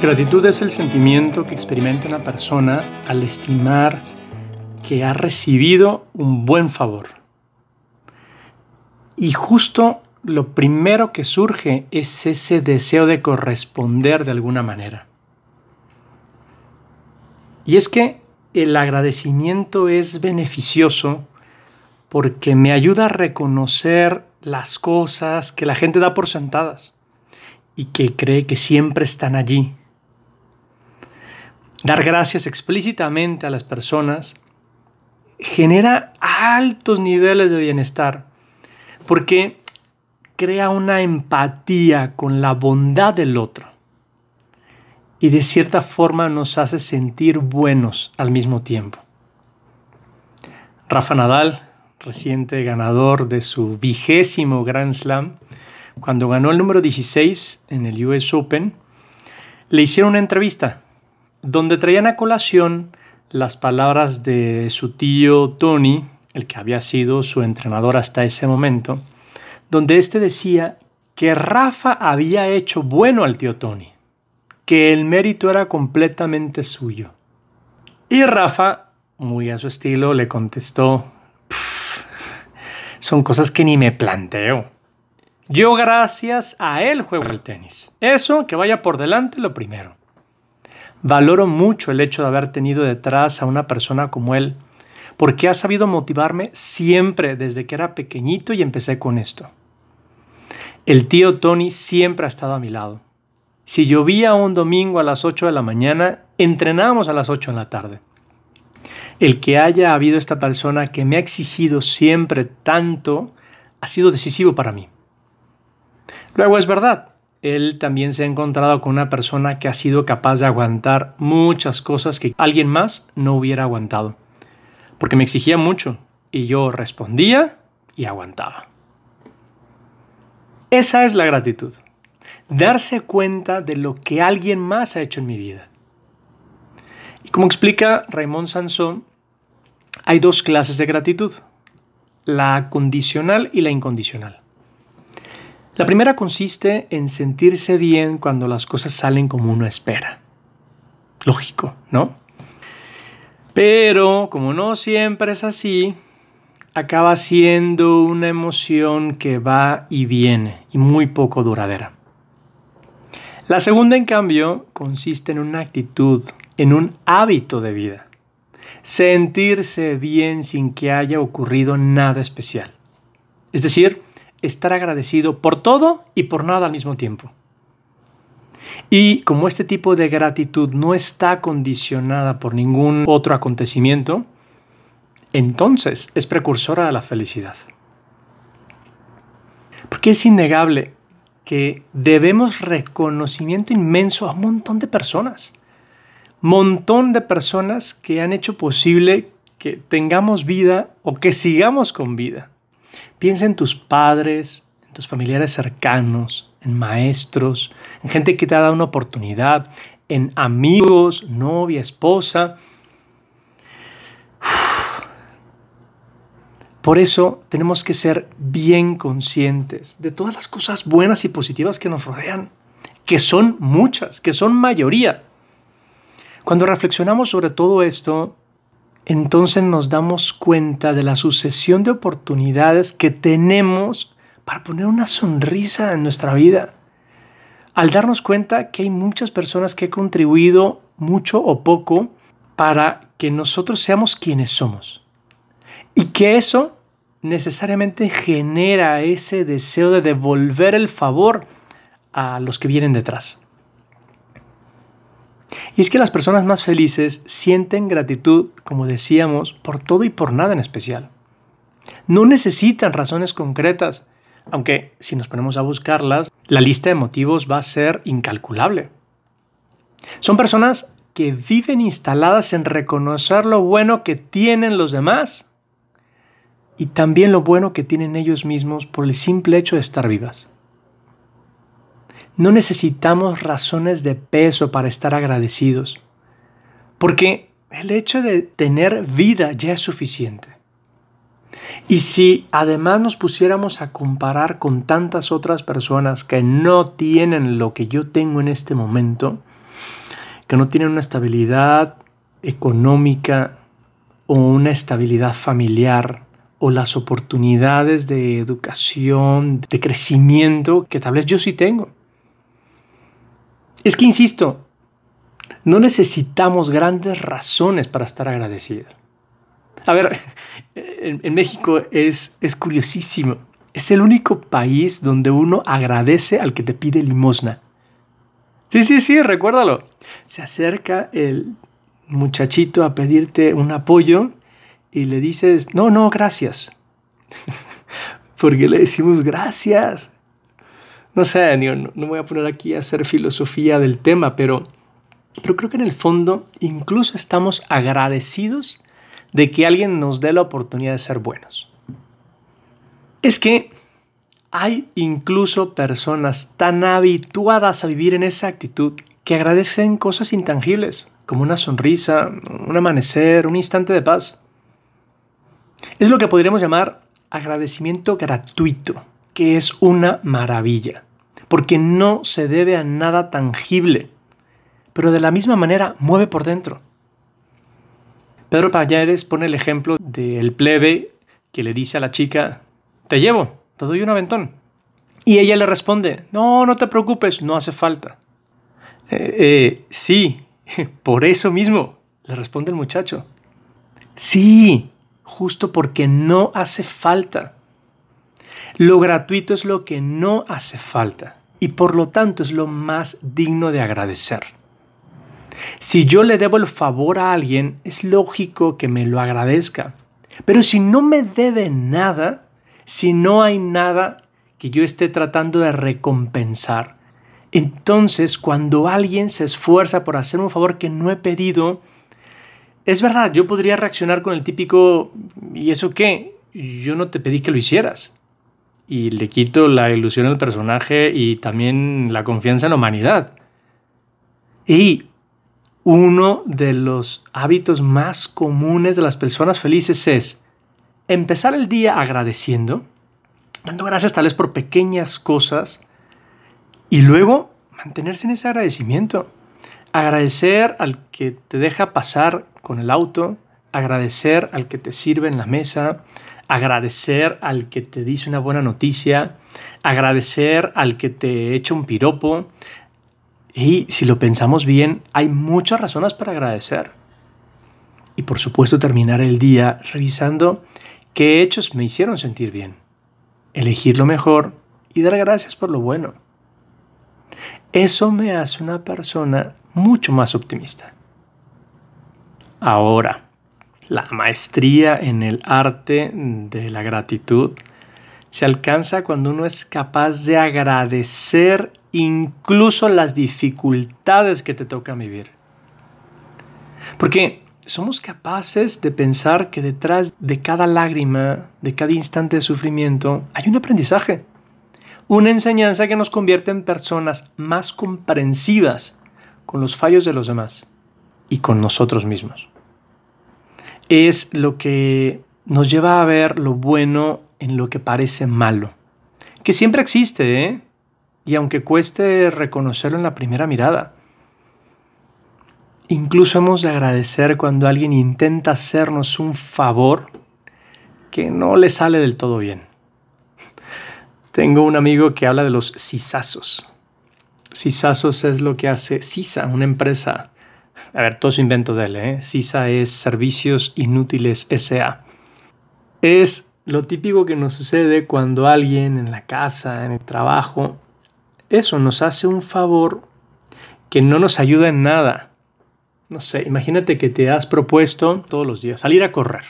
Gratitud es el sentimiento que experimenta una persona al estimar que ha recibido un buen favor. Y justo lo primero que surge es ese deseo de corresponder de alguna manera. Y es que el agradecimiento es beneficioso porque me ayuda a reconocer las cosas que la gente da por sentadas y que cree que siempre están allí Dar gracias explícitamente a las personas genera altos niveles de bienestar porque crea una empatía con la bondad del otro y de cierta forma nos hace sentir buenos al mismo tiempo. Rafa Nadal, reciente ganador de su vigésimo Grand Slam, cuando ganó el número 16 en el US Open, le hicieron una entrevista donde traían a colación las palabras de su tío Tony, el que había sido su entrenador hasta ese momento, donde éste decía que Rafa había hecho bueno al tío Tony, que el mérito era completamente suyo. Y Rafa, muy a su estilo, le contestó, son cosas que ni me planteo. Yo gracias a él juego el tenis. Eso, que vaya por delante lo primero. Valoro mucho el hecho de haber tenido detrás a una persona como él, porque ha sabido motivarme siempre desde que era pequeñito y empecé con esto. El tío Tony siempre ha estado a mi lado. Si llovía un domingo a las 8 de la mañana, entrenábamos a las 8 en la tarde. El que haya habido esta persona que me ha exigido siempre tanto ha sido decisivo para mí. Luego es verdad, él también se ha encontrado con una persona que ha sido capaz de aguantar muchas cosas que alguien más no hubiera aguantado. Porque me exigía mucho y yo respondía y aguantaba. Esa es la gratitud. Darse cuenta de lo que alguien más ha hecho en mi vida. Y como explica Raymond Sansón, hay dos clases de gratitud, la condicional y la incondicional. La primera consiste en sentirse bien cuando las cosas salen como uno espera. Lógico, ¿no? Pero como no siempre es así, acaba siendo una emoción que va y viene y muy poco duradera. La segunda, en cambio, consiste en una actitud, en un hábito de vida. Sentirse bien sin que haya ocurrido nada especial. Es decir, estar agradecido por todo y por nada al mismo tiempo. Y como este tipo de gratitud no está condicionada por ningún otro acontecimiento, entonces es precursora de la felicidad. Porque es innegable que debemos reconocimiento inmenso a un montón de personas. Montón de personas que han hecho posible que tengamos vida o que sigamos con vida. Piensa en tus padres, en tus familiares cercanos, en maestros, en gente que te ha dado una oportunidad, en amigos, novia, esposa. Por eso tenemos que ser bien conscientes de todas las cosas buenas y positivas que nos rodean, que son muchas, que son mayoría. Cuando reflexionamos sobre todo esto, entonces nos damos cuenta de la sucesión de oportunidades que tenemos para poner una sonrisa en nuestra vida. Al darnos cuenta que hay muchas personas que han contribuido mucho o poco para que nosotros seamos quienes somos. Y que eso necesariamente genera ese deseo de devolver el favor a los que vienen detrás. Y es que las personas más felices sienten gratitud, como decíamos, por todo y por nada en especial. No necesitan razones concretas, aunque si nos ponemos a buscarlas, la lista de motivos va a ser incalculable. Son personas que viven instaladas en reconocer lo bueno que tienen los demás y también lo bueno que tienen ellos mismos por el simple hecho de estar vivas. No necesitamos razones de peso para estar agradecidos, porque el hecho de tener vida ya es suficiente. Y si además nos pusiéramos a comparar con tantas otras personas que no tienen lo que yo tengo en este momento, que no tienen una estabilidad económica o una estabilidad familiar o las oportunidades de educación, de crecimiento que tal vez yo sí tengo. Es que, insisto, no necesitamos grandes razones para estar agradecidos. A ver, en, México es, es curiosísimo. Es el único país donde uno agradece al que te pide limosna. Sí, sí, sí, recuérdalo. Se acerca el muchachito a pedirte un apoyo y le dices, no, no, gracias. Porque le decimos gracias. No sé, no, no voy a poner aquí a hacer filosofía del tema, pero, pero creo que en el fondo incluso estamos agradecidos de que alguien nos dé la oportunidad de ser buenos. Es que hay incluso personas tan habituadas a vivir en esa actitud que agradecen cosas intangibles, como una sonrisa, un amanecer, un instante de paz. Es lo que podríamos llamar agradecimiento gratuito, que es una maravilla, porque no se debe a nada tangible, pero de la misma manera mueve por dentro. Pedro Payares pone el ejemplo del plebe que le dice a la chica, te llevo, te doy un aventón. Y ella le responde, no, no te preocupes, no hace falta. Eh, eh, sí, por eso mismo, le responde el muchacho. Sí, justo porque no hace falta. Lo gratuito es lo que no hace falta y por lo tanto es lo más digno de agradecer. Si yo le debo el favor a alguien, es lógico que me lo agradezca. Pero si no me debe nada, si no hay nada que yo esté tratando de recompensar, entonces cuando alguien se esfuerza por hacer un favor que no he pedido, es verdad, yo podría reaccionar con el típico, ¿y eso qué? Yo no te pedí que lo hicieras. Y le quito la ilusión al personaje y también la confianza en la humanidad. Y uno de los hábitos más comunes de las personas felices es empezar el día agradeciendo, dando gracias tal vez por pequeñas cosas, y luego mantenerse en ese agradecimiento. Agradecer al que te deja pasar con el auto, agradecer al que te sirve en la mesa, agradecer al que te dice una buena noticia, agradecer al que te echa un piropo. Y si lo pensamos bien, hay muchas razones para agradecer. Y por supuesto terminar el día revisando qué hechos me hicieron sentir bien. Elegir lo mejor y dar gracias por lo bueno. Eso me hace una persona mucho más optimista. Ahora, la maestría en el arte de la gratitud se alcanza cuando uno es capaz de agradecer incluso las dificultades que te toca vivir. Porque somos capaces de pensar que detrás de cada lágrima, de cada instante de sufrimiento, hay un aprendizaje, una enseñanza que nos convierte en personas más comprensivas con los fallos de los demás y con nosotros mismos. Es lo que nos lleva a ver lo bueno en lo que parece malo, que siempre existe, ¿eh? y aunque cueste reconocerlo en la primera mirada. Incluso hemos de agradecer cuando alguien intenta hacernos un favor que no le sale del todo bien. Tengo un amigo que habla de los sisazos. Sisazos es lo que hace CISA, una empresa a ver, todo su invento de él, ¿eh? CISA es Servicios Inútiles SA. Es lo típico que nos sucede cuando alguien en la casa, en el trabajo, eso nos hace un favor que no nos ayuda en nada. No sé, imagínate que te has propuesto todos los días salir a correr.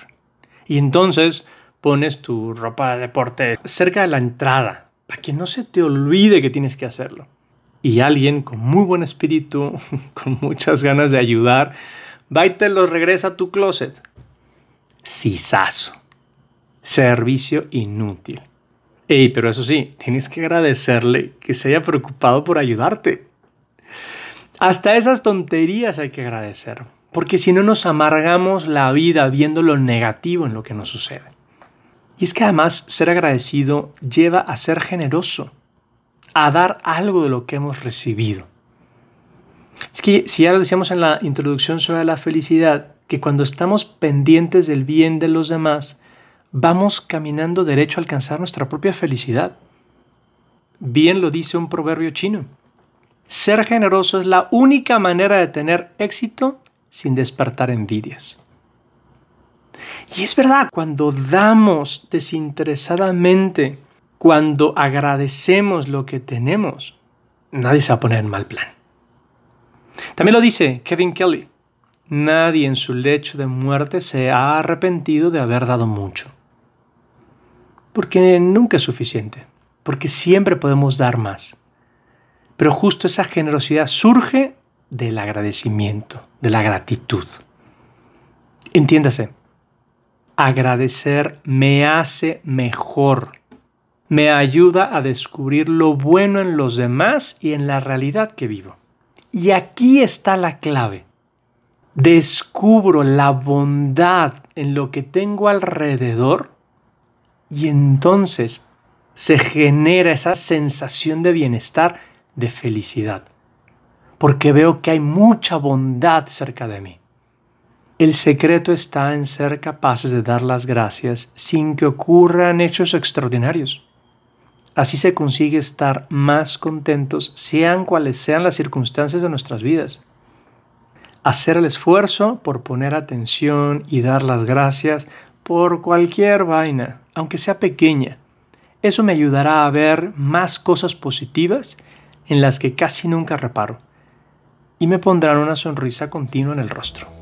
Y entonces pones tu ropa de deporte cerca de la entrada para que no se te olvide que tienes que hacerlo y alguien con muy buen espíritu, con muchas ganas de ayudar, va y te los regresa a tu closet. Cisazo. Servicio inútil. Ey, pero eso sí, tienes que agradecerle que se haya preocupado por ayudarte. Hasta esas tonterías hay que agradecer, porque si no nos amargamos la vida viendo lo negativo en lo que nos sucede. Y es que además ser agradecido lleva a ser generoso a dar algo de lo que hemos recibido. Es que si ya lo decíamos en la introducción sobre la felicidad, que cuando estamos pendientes del bien de los demás, vamos caminando derecho a alcanzar nuestra propia felicidad. Bien lo dice un proverbio chino. Ser generoso es la única manera de tener éxito sin despertar envidias. Y es verdad, cuando damos desinteresadamente, cuando agradecemos lo que tenemos, nadie se va a poner en mal plan. También lo dice Kevin Kelly. Nadie en su lecho de muerte se ha arrepentido de haber dado mucho. Porque nunca es suficiente, porque siempre podemos dar más. Pero justo esa generosidad surge del agradecimiento, de la gratitud. Entiéndase, agradecer me hace mejor, me ayuda a descubrir lo bueno en los demás y en la realidad que vivo. Y aquí está la clave. Descubro la bondad en lo que tengo alrededor y entonces se genera esa sensación de bienestar, de felicidad, porque veo que hay mucha bondad cerca de mí. El secreto está en ser capaces de dar las gracias sin que ocurran hechos extraordinarios. Así se consigue estar más contentos, sean cuales sean las circunstancias de nuestras vidas. Hacer el esfuerzo por poner atención y dar las gracias por cualquier vaina, aunque sea pequeña. Eso me ayudará a ver más cosas positivas en las que casi nunca reparo y me pondrán una sonrisa continua en el rostro.